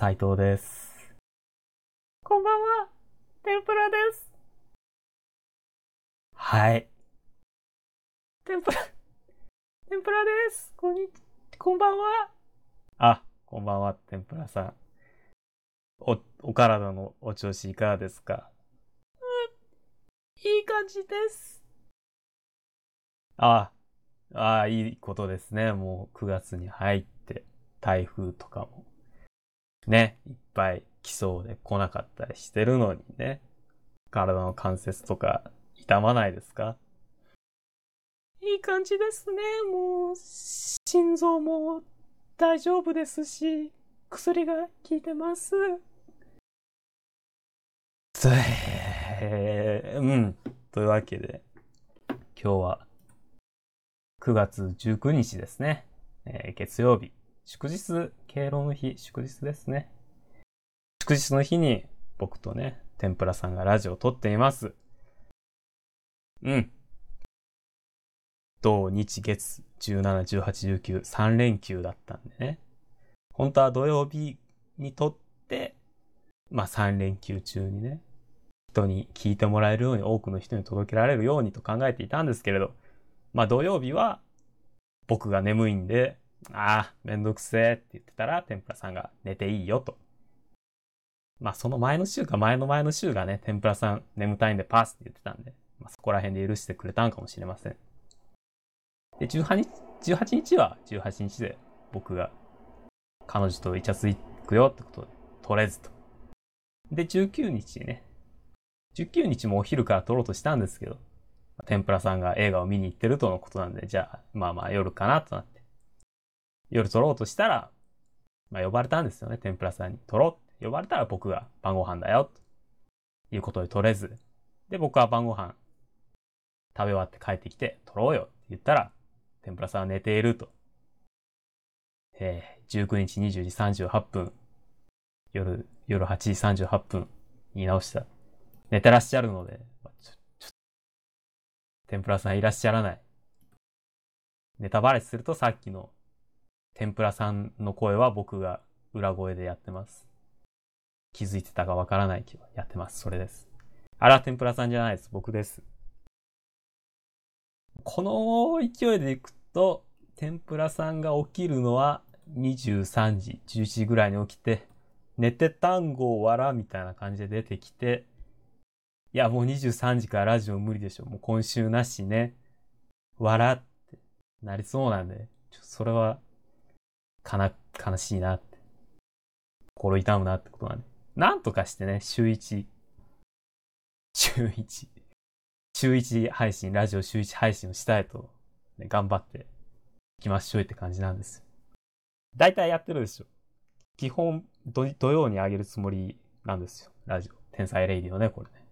斉藤です。こんばんは、天ぷらです。はい。天ぷら、天ぷらです。こんに、こんばんは。あ、こんばんは、天ぷらさん。お、お体のお調子いかがですか？いい感じです。あ、あいいことですね。もう9月に入って、台風とかも、ね、いっぱい来そうで来なかったりしてるのにね。体の関節とか痛まないですか？いい感じですね。もう、心臓も大丈夫ですし、薬が効いてます。つえー、うん。というわけで、今日は9月19日ですね。えー月曜日。祝日、敬老の日、祝日ですね。祝日の日に僕とね、天ぷらさんがラジオを撮っています。うん。土日月17、18、19、3連休だったんでね。本当は土曜日に撮って、まあ3連休中にね、人に聞いてもらえるように、多くの人に届けられるようにと考えていたんですけれど、まあ土曜日は僕が眠いんで、ああ、めんどくせえって言ってたら、天ぷらさんが寝ていいよと。まあその前の週か前の前の週がね、天ぷらさん眠たいんでパスって言ってたんで、まあそこら辺で許してくれたんかもしれません。で、18日、18日は18日で僕が彼女とイチャついくよってことで、取れずと。で、19日ね、19日もお昼から撮ろうとしたんですけど、天ぷらさんが映画を見に行ってるとのことなんで、じゃあ、まあまあ夜かなとなって。夜撮ろうとしたら、まあ呼ばれたんですよね、天ぷらさんに。撮ろうって呼ばれたら僕が晩ご飯だよ、ということで撮れず。で、僕は晩ご飯食べ終わって帰ってきて、撮ろうよって言ったら、天ぷらさんは寝ていると。えー、19日20時38分、夜、夜8時38分、言い直した。寝てらっしゃるので、ちょ、ちょ、天ぷらさんいらっしゃらない。ネタバレするとさっきの天ぷらさんの声は僕が裏声でやってます。気づいてたかわからないけど、やってます。それです。あれは天ぷらさんじゃないです。僕です。この勢いでいくと、天ぷらさんが起きるのは23時、11時ぐらいに起きて、寝て単語をわらみたいな感じで出てきて、いや、もう23時からラジオ無理でしょ。もう今週なしね。わらってなりそうなんで、ちょそれは、かな、悲しいなって。心痛むなってことなんで。なんとかしてね、週1、週1、週1配信、ラジオ週1配信をしたいと、ね、頑張っていきましょうって感じなんです。大体やってるでしょ。基本土、土曜に上げるつもりなんですよ。ラジオ。天才レイディのね、これね。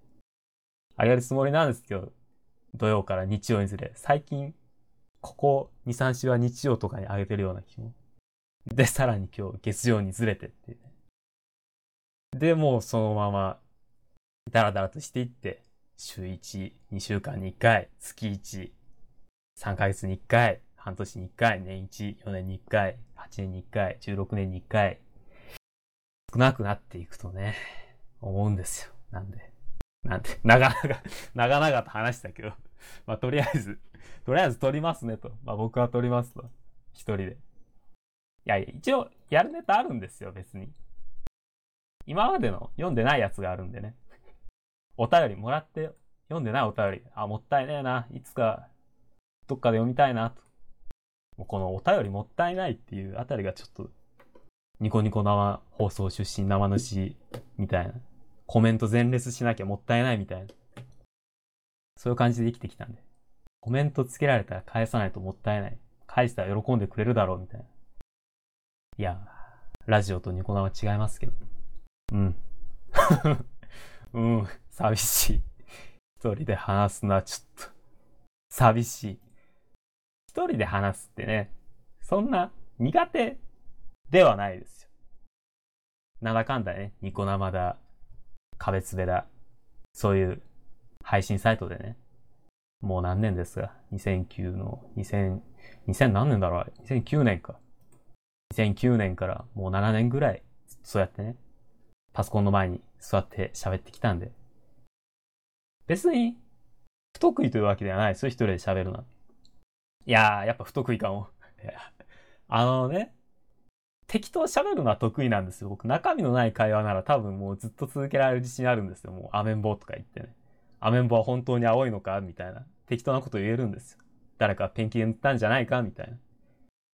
上げるつもりなんですけど、土曜から日曜にずれ、最近、ここ2、3週は日曜とかに上げてるような気も。で、さらに今日月曜にずれてってね。で、もうそのまま、ダラダラとしていって、週1、2週間に1回、月1、3ヶ月に1回、半年に1回、年1、4年に1回、8年に1回、16年に1回、少なくなっていくとね、思うんですよ。なんで。なんて、長々、長々と話したけど、まあ、とりあえず、とりあえず撮りますねと。まあ、僕は撮りますと。一人で。いやいや、一応、やるネタあるんですよ、別に。今までの読んでないやつがあるんでね。お便りもらって、読んでないお便り。あ、もったいねえな。いつか、どっかで読みたいなと。もうこのお便りもったいないっていうあたりがちょっと、ニコニコ生放送出身生主みたいな。コメント全列しなきゃもったいないみたいな。そういう感じで生きてきたんで。コメントつけられたら返さないともったいない。返したら喜んでくれるだろうみたいな。いや、ラジオとニコ生違いますけど。うん。うん、寂しい。一人で話すのはちょっと、寂しい。一人で話すってね、そんな苦手ではないですよ。なんだかんだね、ニコ生だ、壁つべだ、そういう配信サイトでね、もう何年ですが、2009の、2000、2000何年だろう ?2009 年か。2009年からもう7年ぐらいそうやってね、パソコンの前に座って喋ってきたんで、別に不得意というわけではないですよ、一人で喋るのは。いやー、やっぱ不得意かも。あのね、適当喋るのは得意なんですよ。僕、中身のない会話なら多分もうずっと続けられる自信あるんですよ。もう、アメンボとか言ってね。アメンボは本当に青いのかみたいな。適当なこと言えるんですよ。誰かペンキ塗ったんじゃないかみたいな。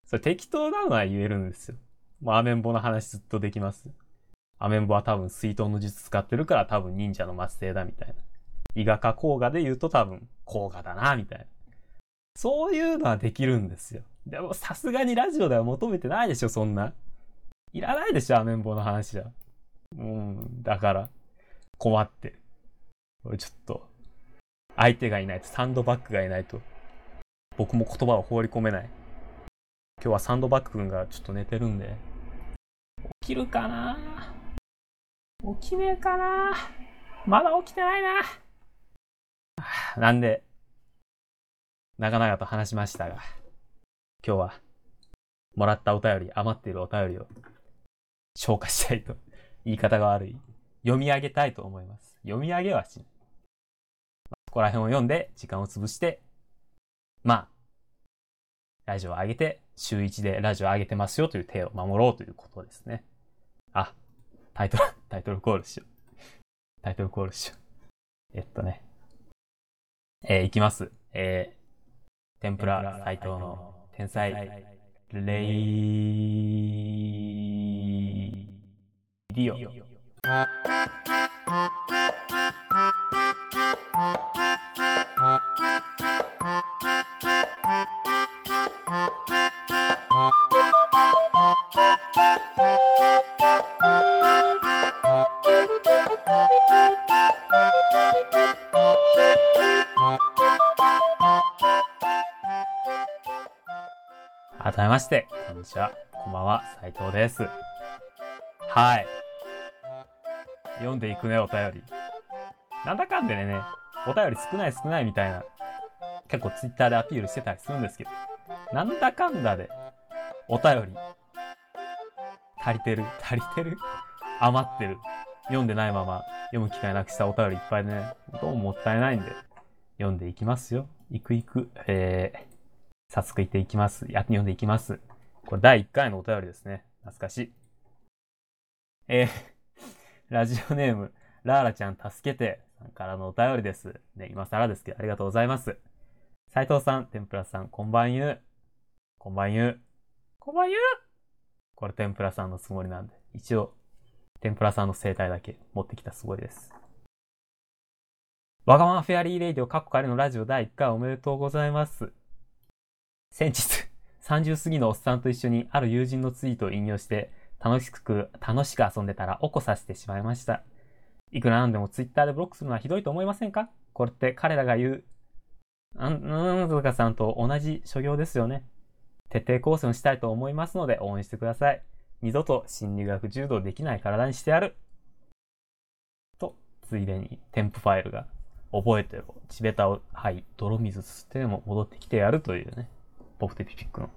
それ適当なのは言えるんですよ。もうアメンボの話ずっとできます。アメンボは多分水遁の術使ってるから多分忍者の末裔だみたいな。伊賀か甲賀で言うと多分甲賀だなみたいな。そういうのはできるんですよ。でもさすがにラジオでは求めてないでしょ、そんな。いらないでしょ、アメンボの話じゃ。うん、だから、困って。俺ちょっと、相手がいないと、サンドバッグがいないと、僕も言葉を放り込めない。今日はサンドバッグ君がちょっと寝てるんで、起きるかな？起きねえかな？まだ起きてないな。なんで、長々と話しましたが、今日は、もらったお便り、余っているお便りを消化したいと、言い方が悪い。読み上げたいと思います。読み上げはしない。そこら辺を読んで、時間を潰して、まあ、ラジオを上げて、週1でラジオを上げてますよという手を守ろうということですね。あ、タイトル、タイトルコールしよう。タイトルコールしよう。えっとね。えー、いきます。えー、天ぷら斎藤の天才、レイディオ。めまして、こんにちは。こんばんは、斉藤です。はい。読んでいくね、お便り。なんだかんでね、お便り少ない少ないみたいな、結構ツイッターでアピールしてたりするんですけど、なんだかんだで、お便り、足りてる、足りてる、余ってる、読んでないまま読む機会なくしたお便りいっぱいね、どうももったいないんで、読んでいきますよ。いくいく、えー、早速いっていきます。や、読んでいきます。これ第1回のお便りですね。懐かしい。えー、ラジオネーム、ラーラちゃん助けて、さんからのお便りです。ね、今更ですけど、ありがとうございます。斉藤さん、天ぷらさん、こんばんゆう。こんばんゆう。こんばんゆうこれ天ぷらさんのつもりなんで、一応、天ぷらさんの生態だけ持ってきたつもりです。わがままフェアリーレイディオカッコ仮のラジオ第1回おめでとうございます。先日、30過ぎのおっさんと一緒にある友人のツイートを引用して、楽しく、楽しく遊んでたら起こさせてしまいました。いくらなんでもツイッターでブロックするのはひどいと思いませんか？これって彼らが言う、あん、なんとかさんと同じ所業ですよね。徹底抗戦したいと思いますので応援してください。二度と心理学柔道できない体にしてやる。と、ついでに添付ファイルが覚えてろ。地べたを、はい、泥水吸っても戻ってきてやるというね、僕とピピックの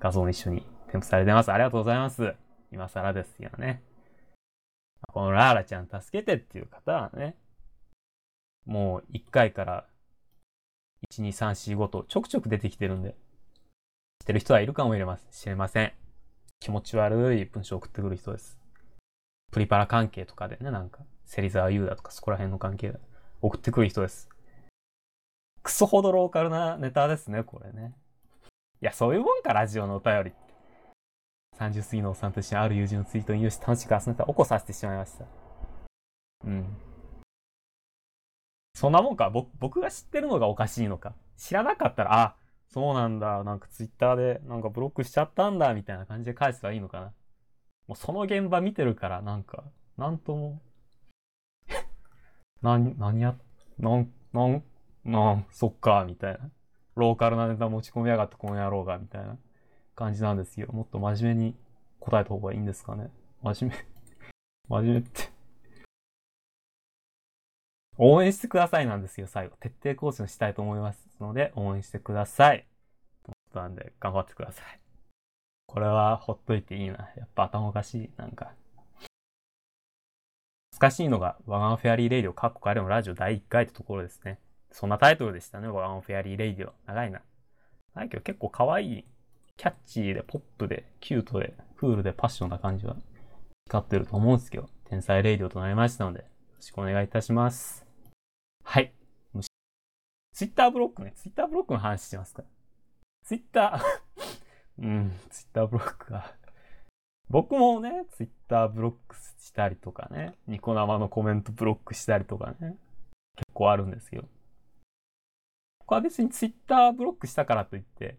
画像も一緒に添付されてます。ありがとうございます。今更ですよね。このラーラちゃん助けてっていう方はね、もう1回から1、2、3、4、5とちょくちょく出てきてるんで、知ってる人はいるかもしれません。気持ち悪い文章を送ってくる人です。プリパラ関係とかでね、なんか、芹沢優だとかそこら辺の関係で送ってくる人です。クソほどローカルなネタですね、これね。いや、そういうもんか、ラジオのお便りって。30過ぎのおっさんと一緒にある友人のツイートを引用して楽しく遊んでたら起こさせてしまいました。うん。そんなもんか僕、僕が知ってるのがおかしいのか。知らなかったら、あ、そうなんだ。なんかツイッターでなんかブロックしちゃったんだ、みたいな感じで返せばいいのかな。もうその現場見てるから、なんか、なんとも。な、何や、なん、なん、なん、そっか、みたいな。ローカルなネタ持ち込みやがってこの野郎が、みたいな。感じなんですよ。もっと真面目に答えた方がいいんですかね。真面目 真面目って応援してくださいなんですよ、最後。徹底更新したいと思いますので、応援してください。なんで、頑張ってください。これはほっといていいな。やっぱ頭おかしい。なんか。かしいのが、ワガンフェアリーレイディオ、カッコカレのラジオ第1回ってところですね。そんなタイトルでしたね、ワンフェアリーレイディオ。長いな。長いけど結構可愛い、キャッチーで、ポップで、キュートで、クールで、パッションな感じは光ってると思うんですけど、天才レイディオとなりましたので、よろしくお願いいたします。はい。ツイッターブロックね。ツイッターブロックの話しますかツイッター うん、ツイッターブロックが。僕もね、ツイッターブロックしたりとかね、ニコ生のコメントブロックしたりとかね、結構あるんですけど。僕は別にツイッターブロックしたからといって、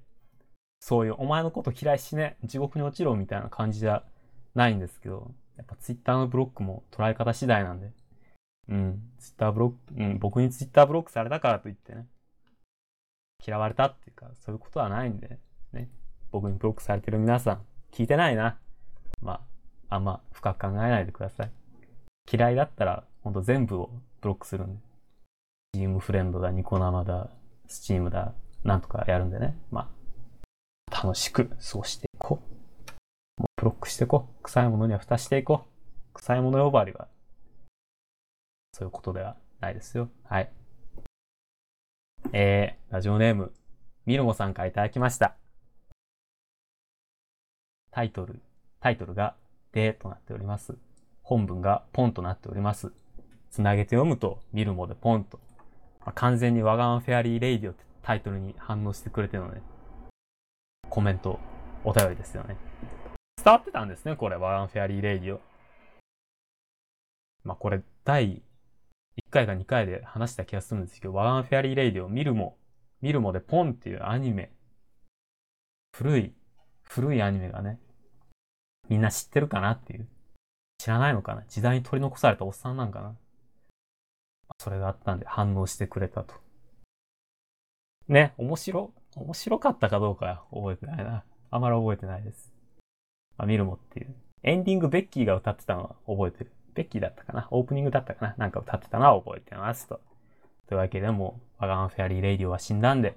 そういうお前のこと嫌いしね、地獄に落ちろみたいな感じじゃないんですけど、やっぱツイッターのブロックも捉え方次第なんで、うん、ツイッターブロック、うん、僕にツイッターブロックされたからといってね、嫌われたっていうか、そういうことはないんで、ね、僕にブロックされてる皆さん、聞いてないな。まあ、あんま深く考えないでください。嫌いだったら、ほんと全部をブロックするんで。チームフレンドだ、ニコ生だ、スチームだ、なんとかやるんでね。まあ、楽しく過ごしていこう。もうブロックしていこう。臭いものには蓋していこう。臭いもの呼ばわりは、そういうことではないですよ。はい。えー、ラジオネーム、ミルモさんからいただきました。タイトル、タイトルが、でとなっております。本文がポンとなっております。つなげて読むと、ミルモでポンと。完全にワガンフェアリーレイディオってタイトルに反応してくれてるので、コメント、お便りですよね。伝わってたんですね、これ、ワガンフェアリーレイディオ。まあ、これ、第1回か2回で話した気がするんですけど、ワガンフェアリーレイディオ、ミルモ、ミルモでポンっていうアニメ、古い、古いアニメがね、みんな知ってるかなっていう。知らないのかな時代に取り残されたおっさんなんかなそれがあったんで反応してくれたと。ね、面白、面白かったかどうか覚えてないな。あまり覚えてないです。あ、ミルモっていう。エンディングベッキーが歌ってたのは覚えてる。ベッキーだったかな？オープニングだったかな？なんか歌ってたのは覚えてますと。というわけでも、ワガンフェアリーレイディオは死んだんで、ミ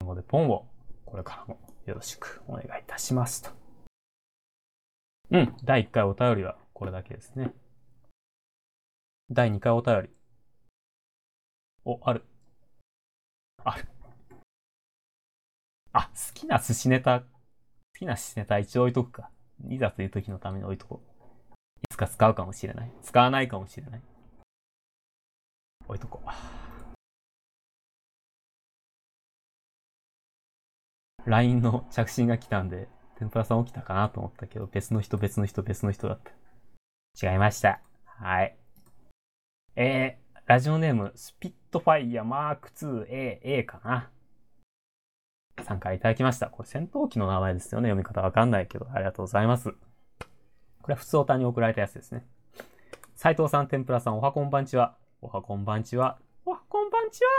ルモでポンをこれからもよろしくお願いいたしますと。うん、第1回お便りはこれだけですね。第2回お便り。お、ある。ある。あ、好きな寿司ネタ、好きな寿司ネタ一応置いとくか。いざという時のために置いとこう。いつか使うかもしれない。使わないかもしれない。置いとこう。LINE の着信が来たんで、天ぷらさん起きたかなと思ったけど、別の人、別の人、別の人だった。違いました。はい。えー、ラジオネーム、スピットファイヤーマーク 2A、A かな。参加いただきました。これ戦闘機の名前ですよね。読み方わかんないけど、ありがとうございます。これは普通おたに送られたやつですね。斉藤さん、天ぷらさん、おはこんばんちは。おはこんばんちは。おはこんばんちは。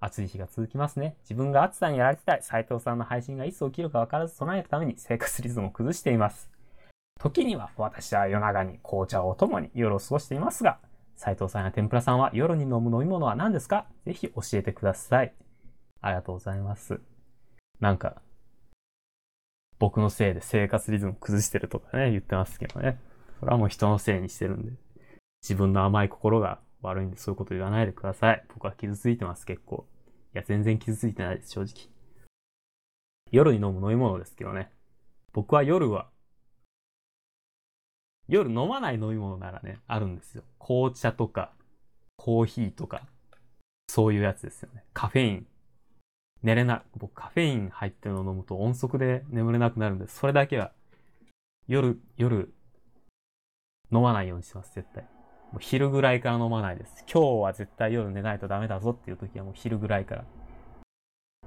暑い日が続きますね。自分が暑さにやられてたい。斉藤さんの配信がいつ起きるか分からず備えるために生活リズムを崩しています。時には私は夜長に紅茶をお供に夜を過ごしていますが、斉藤さんや天ぷらさんは夜に飲む飲み物は何ですか？ぜひ教えてください。ありがとうございます。なんか、僕のせいで生活リズム崩してるとかね、言ってますけどね。それはもう人のせいにしてるんで。自分の甘い心が悪いんでそういうこと言わないでください。僕は傷ついてます、結構。いや、全然傷ついてないです、正直。夜に飲む飲み物ですけどね。僕は夜は、夜飲まない飲み物ならね、あるんですよ。紅茶とか、コーヒーとか、そういうやつですよね。カフェイン。寝れな、僕カフェイン入ってるのを飲むと音速で眠れなくなるんで、それだけは、夜、夜、飲まないようにします、絶対。もう昼ぐらいから飲まないです。今日は絶対夜寝ないとダメだぞっていう時はもう昼ぐらいから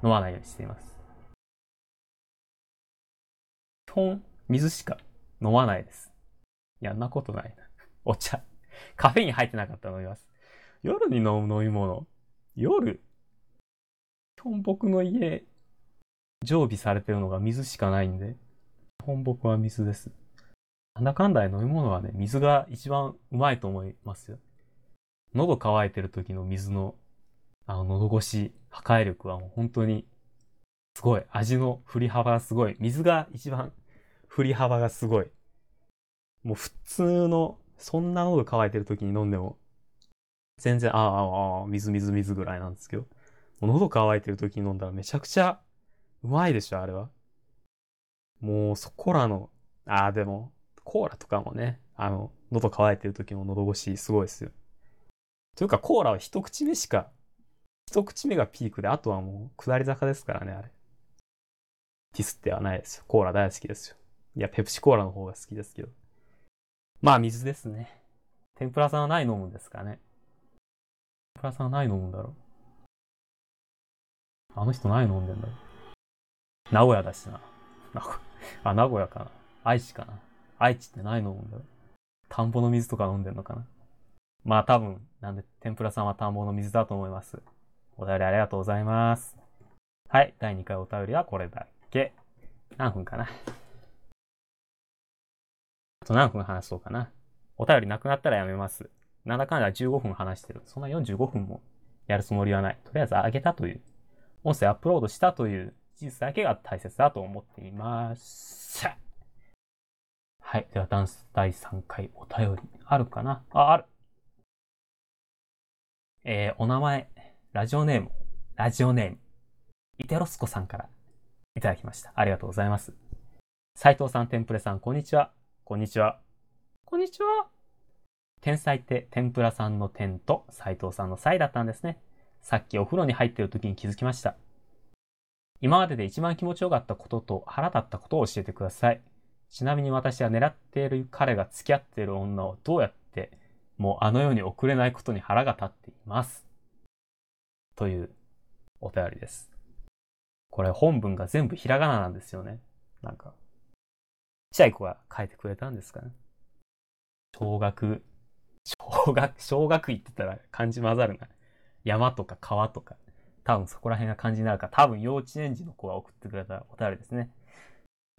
飲まないようにしています。基本、水しか飲まないです。いや、んなことないな。お茶。カフェイン入ってなかったら飲みます。夜に飲む飲み物。夜基本僕の家、常備されてるのが水しかないんで、基本僕は水です。なんだかんだで飲み物はね、水が一番うまいと思いますよ。喉乾いてる時の水の、あの、喉越し、破壊力はもう本当に、すごい。味の振り幅がすごい。水が一番振り幅がすごい。もう普通のそんな喉乾いてる時に飲んでも、全然、ああ、ああ、水水水ぐらいなんですけど、もう喉乾いてる時に飲んだらめちゃくちゃうまいでしょ、あれは。もうそこらの、ああ、でも、コーラとかもね、あの、喉乾いてる時の喉越しすごいですよ。というか、コーラは一口目しか、一口目がピークで、あとはもう下り坂ですからね、あれ。ディスってはないですよ。コーラ大好きですよ。いや、ペプシコーラの方が好きですけど。まあ、水ですね。天ぷらさんは何飲むんですかね。天ぷらさんは何飲むんだろう。あの人何飲んでんだろう。名古屋だしな。あ、名古屋かな。愛知かな。愛知って何飲むんだろう。田んぼの水とか飲んでんのかな。まあ多分、なんで、天ぷらさんは田んぼの水だと思います。お便りありがとうございます。はい、第2回お便りはこれだけ。何分かな。と何分話そうかな。お便りなくなったらやめます。なんだかんだ15分話してる。そんな45分もやるつもりはない。とりあえず上げたという、音声アップロードしたという事実だけが大切だと思っています。はい。では、ダンス第3回お便りあるかなあ、ある。えー、お名前、ラジオネーム、ラジオネーム、イテロスコさんからいただきました。ありがとうございます。斉藤さん、テンプレさん、こんにちは。こんにちは。こんにちは。天才って天ぷらさんの天と斉藤さんの才だったんですね。さっきお風呂に入ってる時に気づきました。今までで一番気持ちよかったことと腹立ったことを教えてください。ちなみに私は狙っている彼が付き合っている女をどうやってもうあの世に送れないことに腹が立っています。というお便りです。これ本文が全部ひらがななんですよね。なんか、ちゃい子が書いてくれたんですかね。小学、小学、小学行ってたら漢字混ざるな。山とか川とか。多分そこら辺が漢字になるから。多分幼稚園児の子が送ってくれたお便りですね。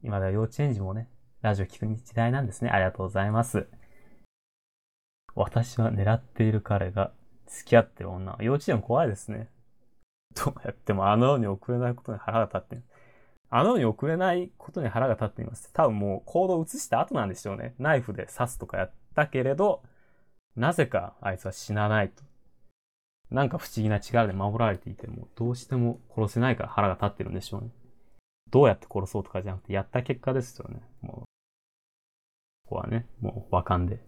今では幼稚園児もね、ラジオ聞く時代なんですね。ありがとうございます。私は狙っている彼が付き合ってる女。幼稚園怖いですね。どうやってもあの世に送れないことに腹が立ってる。あの世に送れないことに腹が立っています。多分もう行動を移した後なんでしょうね。ナイフで刺すとかやったけれど、なぜかあいつは死なないと。なんか不思議な力で守られていても、どうしても殺せないから腹が立ってるんでしょうね。どうやって殺そうとかじゃなくて、やった結果ですよね。もうここはね、もう和感で、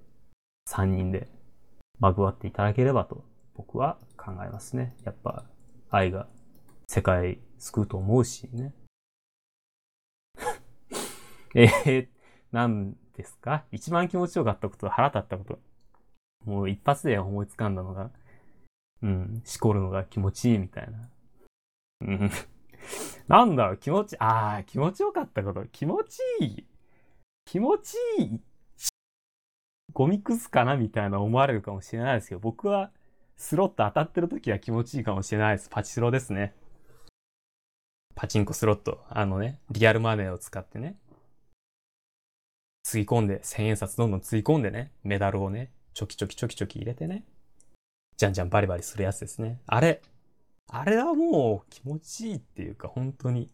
3人で、まぐわっていただければと、僕は考えますね。やっぱ、愛が世界救うと思うしね。えー、何ですか？一番気持ちよかったこと、腹立ったこと。もう一発で思いつかんだのが、うん、しこるのが気持ちいいみたいな。うん。なんだろう、気持ち、ああ、気持ちよかったこと。気持ちいい。気持ちいいゴミくずかなみたいな思われるかもしれないですけど、僕はスロット当たってる時は気持ちいいかもしれないです。パチスロですね。パチンコスロット。あのね、リアルマネーを使ってね。つぎ込んで、千円札どんどんつぎ込んでね、メダルをね、チョキチョキチョキチョキ入れてね。じゃんじゃんバリバリするやつですね。あれ、あれはもう気持ちいいっていうか、本当に。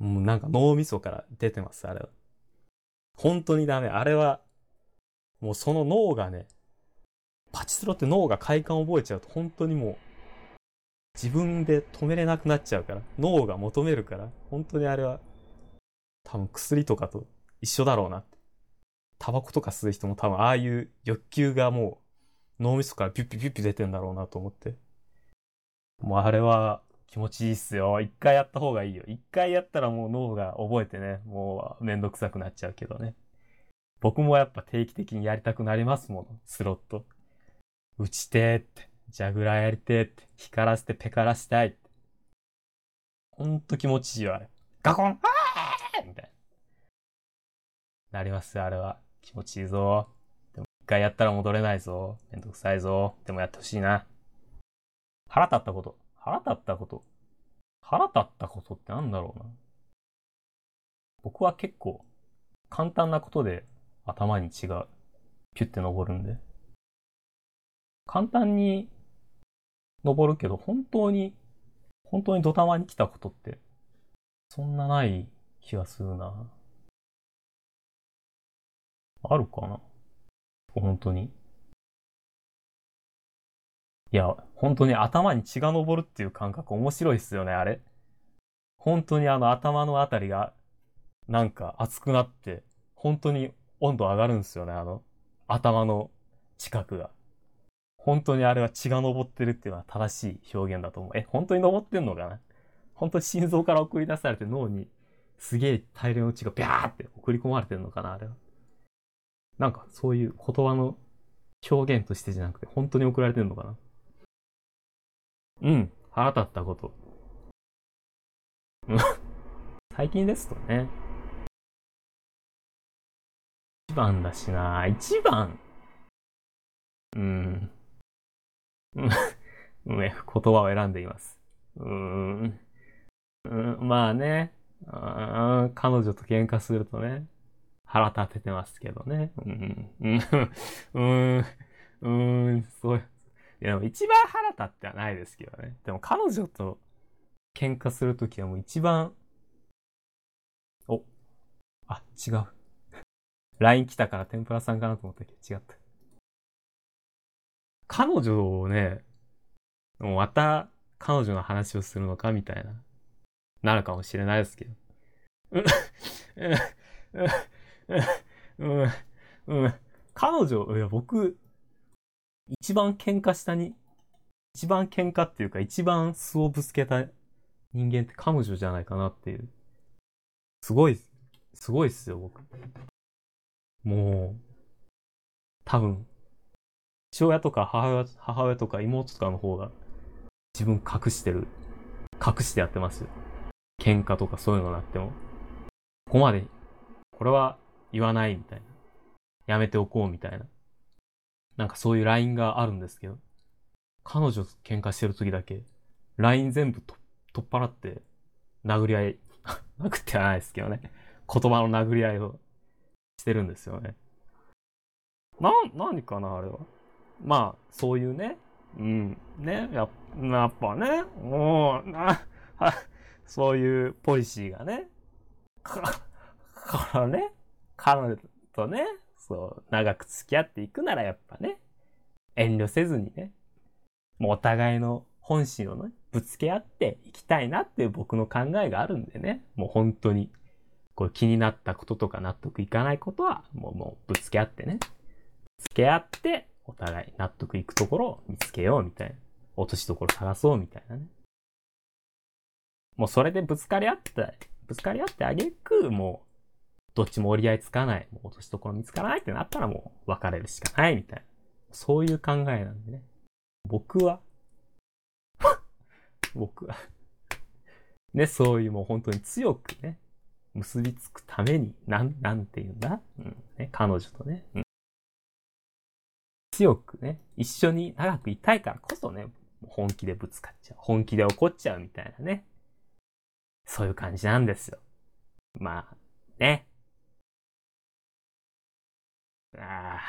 もうなんか脳みそから出てます、あれは。本当にダメ。あれは、もうその脳がね、パチスロって脳が快感を覚えちゃうと本当にもう自分で止めれなくなっちゃうから、脳が求めるから、本当にあれは多分薬とかと一緒だろうなって。タバコとか吸う人も多分ああいう欲求がもう脳みそからピュッピュッピュッピュ出てんだろうなと思って。もうあれは気持ちいいっすよ。一回やった方がいいよ。一回やったらもう脳が覚えてね、もうめんどくさくなっちゃうけどね。僕もやっぱ定期的にやりたくなりますもの、スロット。打ちてーって、ジャグラーやりてーって、光らせてペカらしたいって。ほんと気持ちいいよ、あれ。ガコンあーみたいな。なりますあれは。気持ちいいぞ。でも一回やったら戻れないぞ。めんどくさいぞ。でもやってほしいな。腹立ったこと。腹立ったこと。腹立ったことってなんだろうな。僕は結構簡単なことで頭に血がピュって登るんで。簡単に登るけど、本当に、本当にドタマに来たことって、そんなない気がするな。あるかな？本当に。いや、本当に頭に血が昇るっていう感覚面白いっすよね、あれ。本当にあの頭のあたりが、なんか熱くなって、本当に温度上がるんですよね、あの、頭の近くが。本当にあれは血が昇ってるっていうのは正しい表現だと思う。え、本当に昇ってんのかな？本当に心臓から送り出されて脳にすげえ大量の血がビャーって送り込まれてるのかなあれは。なんかそういう言葉の表現としてじゃなくて本当に送られてるのかな？うん、腹立ったこと。最近ですとね。一番だしな一番。うん。うん。言葉を選んでいます。うーん。うん、まあね。あ彼女と喧嘩するとね、腹立ててますけどね。うん、うん、うん、うん、そう。いや、一番腹立ってはないですけどね。でも彼女と喧嘩するときはもう一番、お、あ、違う。LINE 来たから天ぷらさんかなと思ったけど違った。彼女をね、もうまた彼女の話をするのかみたいな、なるかもしれないですけど。うん、うん、彼女、いや、僕、一番喧嘩したに、一番喧嘩っていうか一番素をぶつけた人間って彼女じゃないかなっていう。すごい、すごいっすよ、僕。もう、多分、父親とか母親、母親とか妹とかの方が自分隠してる。隠してやってます。喧嘩とかそういうのなっても。ここまで、これは言わないみたいな。やめておこうみたいな。なんかそういうラインがあるんですけど、彼女と喧嘩してる時だけ、ライン全部取っ払って、殴り合い、殴ってはないですけどね。言葉の殴り合いをしてるんですよね。な、何かな、あれは。まあ、そういうね。うん。ね。ややっぱね。もう、な、そういうポリシーがね。か、からね。彼女とね、そう、長く付き合っていくならやっぱね、遠慮せずにね、もうお互いの本心をね、ぶつけ合っていきたいなっていう僕の考えがあるんでね、もう本当に、これ気になったこととか納得いかないことは、もうもうぶつけ合ってね、ぶつけ合って、お互い納得いくところを見つけようみたいな。落としどころ探そうみたいなね。もうそれでぶつかり合って、ぶつかり合ってあげく、もうどっちも折り合いつかない、もう落としどころ見つからないってなったらもう別れるしかないみたいな。そういう考えなんでね。僕は？僕は？ね、そういうもう本当に強くね、結びつくために、なん、なんて言うんだ？うん、ね、彼女とね、うん。強くね、一緒に長くいたいからこそね、本気でぶつかっちゃう。本気で怒っちゃうみたいなね。そういう感じなんですよ。まあ、ね。あ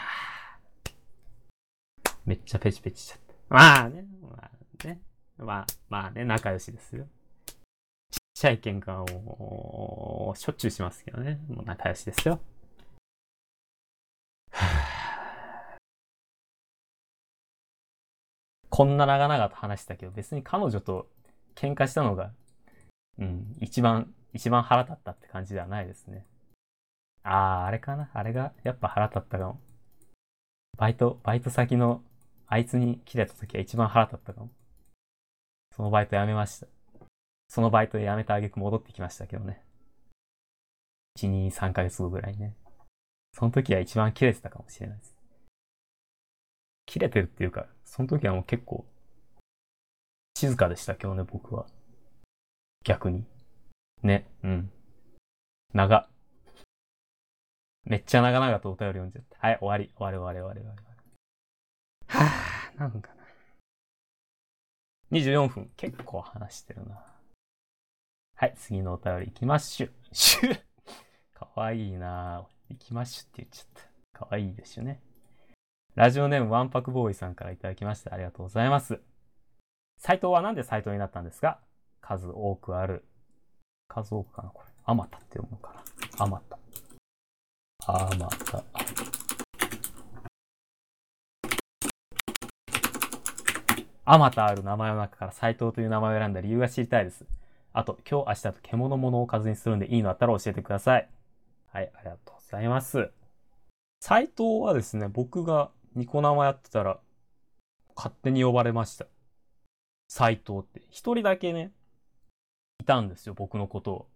めっちゃペチペチしちゃった。まあね、まあね、まあ、まあね、仲良しですよ。ちっちゃい喧嘩をしょっちゅうしますけどね。もう仲良しですよ。こんな長々と話したけど、別に彼女と喧嘩したのが、うん、一番、一番腹立ったって感じではないですね。ああ、あれかな？あれがやっぱ腹立ったかも。バイト、バイト先のあいつに切れた時は一番腹立ったかも。そのバイト辞めました。そのバイトで辞めた挙句戻ってきましたけどね。1、2、3ヶ月後ぐらいね。その時は一番切れてたかもしれないです。切れてるっていうか、その時はもう結構、静かでしたけどね、僕は。逆に。ね、うん。長。めっちゃ長々とお便り読んじゃった。はい、終わり。終わり終わり終わり終わり。はぁ、何分かな。24分。結構話してるな。はい、次のお便り行きまっしゅ。シ ュかわいいなぁ行きまっしゅって言っちゃった。かわいいですよね。ラジオネームワンパクボーイさんからいただきましてありがとうございます。斎藤はなんで斎藤になったんですか？数多くある。数多くかなこれ。あまたって読むのかなあまた。あまた。あまたある名前の中から斎藤という名前を選んだ理由が知りたいです。あと、今日明日と獣物をおかずにするんでいいのあったら教えてください。はい、ありがとうございます。斎藤はですね、僕がニコ生やってたら、勝手に呼ばれました。斎藤って。一人だけね、いたんですよ、僕のことを。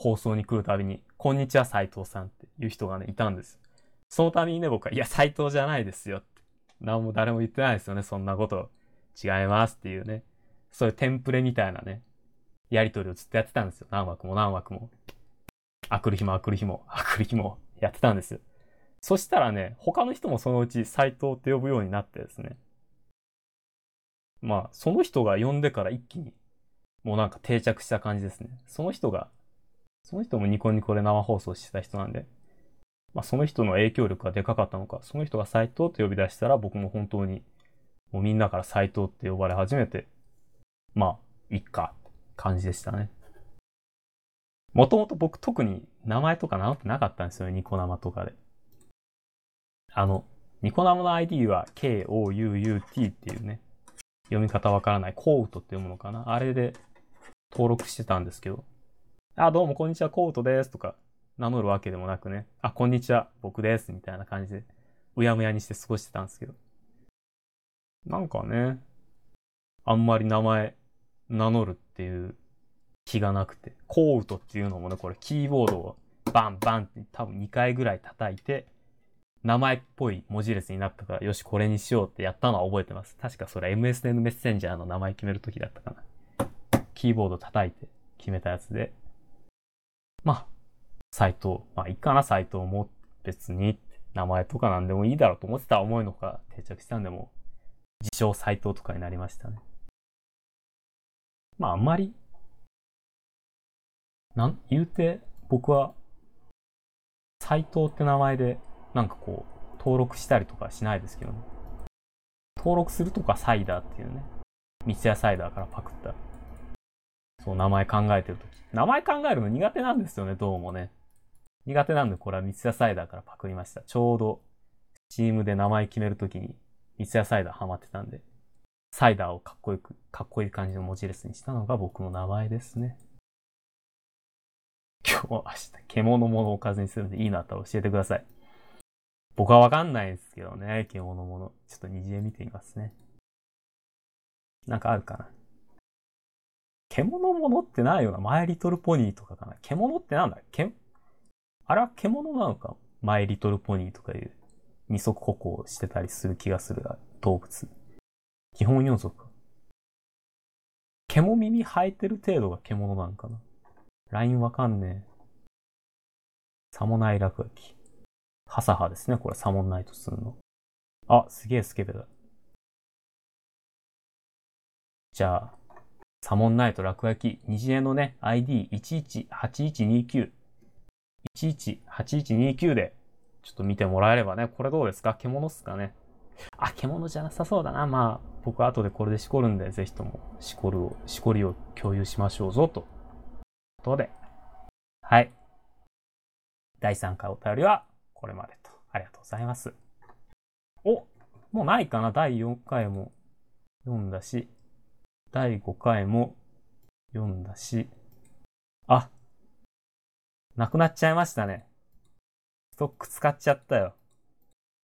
放送に来るたびに、こんにちは斎藤さんっていう人がね、いたんです。そのたびにね、僕は、いや、斎藤じゃないですよって。何も誰も言ってないですよね、そんなこと。違いますっていうね。そういうテンプレみたいなね、やりとりをずっとやってたんですよ。何枠も何枠も。あくる日もあくる日も、あくる日もやってたんですよ。そしたらね、他の人もそのうち斎藤って呼ぶようになってですね。まあ、その人が呼んでから一気に、もうなんか定着した感じですね。その人が、その人もニコニコで生放送してた人なんで、まあその人の影響力がでかかったのか、その人が斎藤って呼び出したら僕も本当に、もうみんなから斎藤って呼ばれ始めて、まあ、いっか、感じでしたね。もともと僕特に名前とか名乗ってなかったんですよね、ニコ生とかで。あの、ニコ生の ID は K-O-U-U-T っていうね、読み方わからない、コウトって読むのかなあれで登録してたんですけど、あ、どうもこんにちは、コウトですとか名乗るわけでもなくね、あ、こんにちは、僕ですみたいな感じで、うやむやにして過ごしてたんですけど。なんかね、あんまり名前名乗るっていう気がなくて、コウトっていうのもね、これキーボードをバンバンって多分2回ぐらい叩いて、名前っぽい文字列になったから、よし、これにしようってやったのは覚えてます。確かそれ MSN メッセンジャーの名前決めるときだったかな。キーボード叩いて決めたやつで。まあ、斎藤。まあ、いいかな、斎藤も別に。名前とかなんでもいいだろうと思ってた思いのほか定着したんで、も、自称斎藤とかになりましたね。まあ、あんまり、なん、言うて、僕は、斎藤って名前で、なんかこう、登録したりとかしないですけどね。登録するとかサイダーっていうね。三ツ矢サイダーからパクった。そう、名前考えてるとき。名前考えるの苦手なんですよね、どうもね。苦手なんで、これは三ツ矢サイダーからパクりました。ちょうど、チームで名前決めるときに、三ツ矢サイダーハマってたんで、サイダーをかっこよく、かっこいい感じの文字列にしたのが僕の名前ですね。今日は、明日、獣物をおかずにするんでいいのあったら教えてください。僕はわかんないですけどね、獣物。ちょっと虹絵見てみますね。なんかあるかな。獣物ってないよな。マイリトルポニーとかかな？獣ってなんだ？けあれは獣なのか？マイリトルポニーとかいう二足歩行してたりする気がする動物。基本四足。獣耳生えてる程度が獣なんかな？ラインわかんねえ。サモナイ落書き。ハサハですね。これサモンナイトするの。あ、すげえスケベだ。じゃあ、サモンナイト落書き、虹絵のね、ID118129。118129で、ちょっと見てもらえればね、これどうですか？獣っすかね？あ、獣じゃなさそうだな。まあ、僕は後でこれでしこるんで、ぜひとも、しこるを、しこりを共有しましょうぞ、と。ことで。はい。第3回お便りは、これまでと。ありがとうございます。おもうないかな？第4回も読んだし、第5回も読んだし、あなくなっちゃいましたね。ストック使っちゃったよ。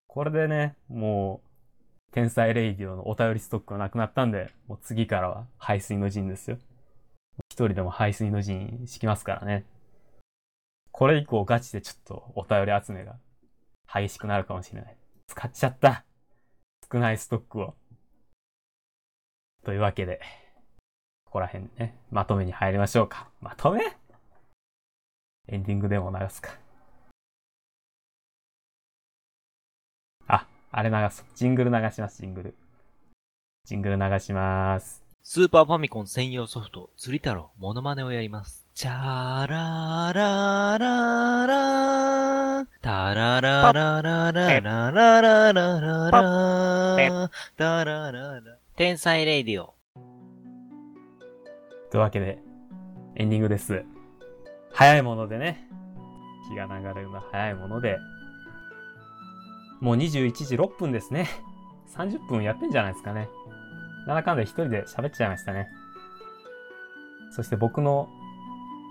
これでね、もう、天才レイディオのお便りストックがなくなったんで、もう次からは排水の陣ですよ。一人でも排水の陣敷きますからね。これ以降ガチでちょっとお便り集めが激しくなるかもしれない。使っちゃった。少ないストックを。というわけで、ここら辺でね、まとめに入りましょうか。まとめ？エンディングでも流すか。あ、あれ流す。ジングル流します、ジングル。ジングル流します。スーパーファミコン専用ソフト、釣り太郎、モノマネをやります。チャララララタラララララララララララタラララ天才レイディオ。というわけで、エンディングです。早いものでね、気が流れるのは早いもので、もう21時6分ですね。30分やってんじゃないですかね。なんだかんだ一人で喋っちゃいましたね。そして僕の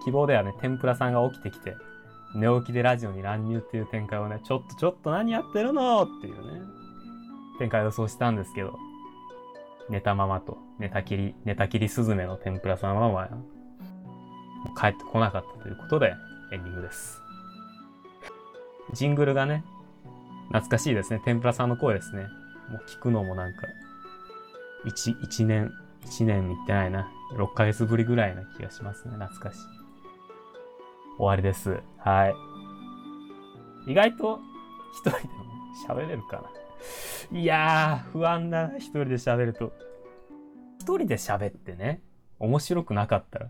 希望ではね、天ぷらさんが起きてきて、寝起きでラジオに乱入っていう展開をね、ちょっとちょっと何やってるのっていうね、展開を予想したんですけど、寝たままと、寝たきり、寝たきりスズメの天ぷらさんは、まあ、帰ってこなかったということで、エンディングです。ジングルがね、懐かしいですね。天ぷらさんの声ですね。もう聞くのもなんか、一、一年、一年いってないな。6ヶ月ぶりぐらいな気がしますね。懐かしい。終わりです。はい。意外と、一人でも喋れるかな。いやー、不安だな、一人で喋ると。一人で喋ってね、面白くなかったら、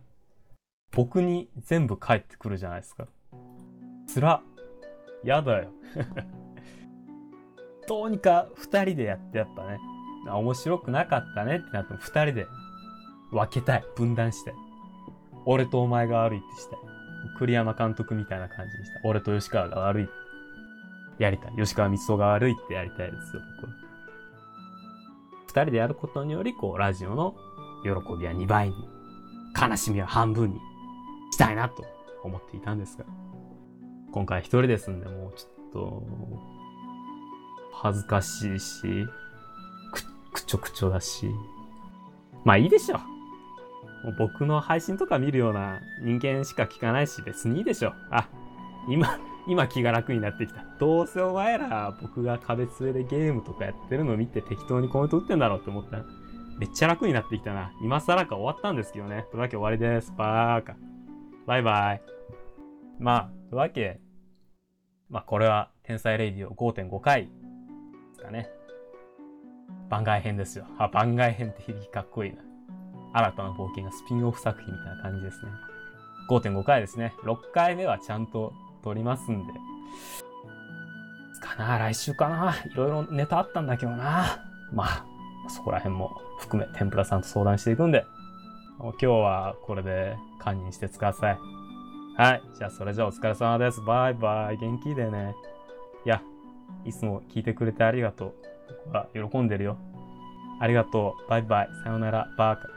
僕に全部返ってくるじゃないですか。つら。やだよ。どうにか二人でやってやっぱね、面白くなかったねってなっても二人で分けたい。分断したい。俺とお前が悪いってしたい。栗山監督みたいな感じにしたい。俺と吉川が悪いって。やりたい。吉川光夫が悪いってやりたいですよ、僕は。二人でやることにより、こう、ラジオの喜びは2倍に、悲しみは半分にしたいなと思っていたんですが、今回一人ですんで、もうちょっと、恥ずかしいし、く、くちょくちょだし、まあいいでしょ。う僕の配信とか見るような人間しか聞かないし別にいいでしょ。あ、今、今気が楽になってきた。どうせお前ら僕が壁杖でゲームとかやってるの見て適当にコメント打ってんだろうって思った、めっちゃ楽になってきたな。今更か終わったんですけどね。というわけ終わりです。バーカ。バイバイ。まあ、というわけ、まあこれは天才レイディオ5.5回ですかね。番外編ですよ。あ、番外編って響きかっこいいな。新たな冒険がスピンオフ作品みたいな感じですね。5.5回ですね。6回目はちゃんと撮りますんで。かな来週かないろいろネタあったんだけどなまあ、そこら辺も含め天ぷらさんと相談していくんで、今日はこれで堪忍してください。はい。じゃあそれじゃあお疲れ様です。バイバイ。元気でね。いや、いつも聞いてくれてありがとう。僕は喜んでるよ。ありがとう。バイバイ。さよなら。バーカ。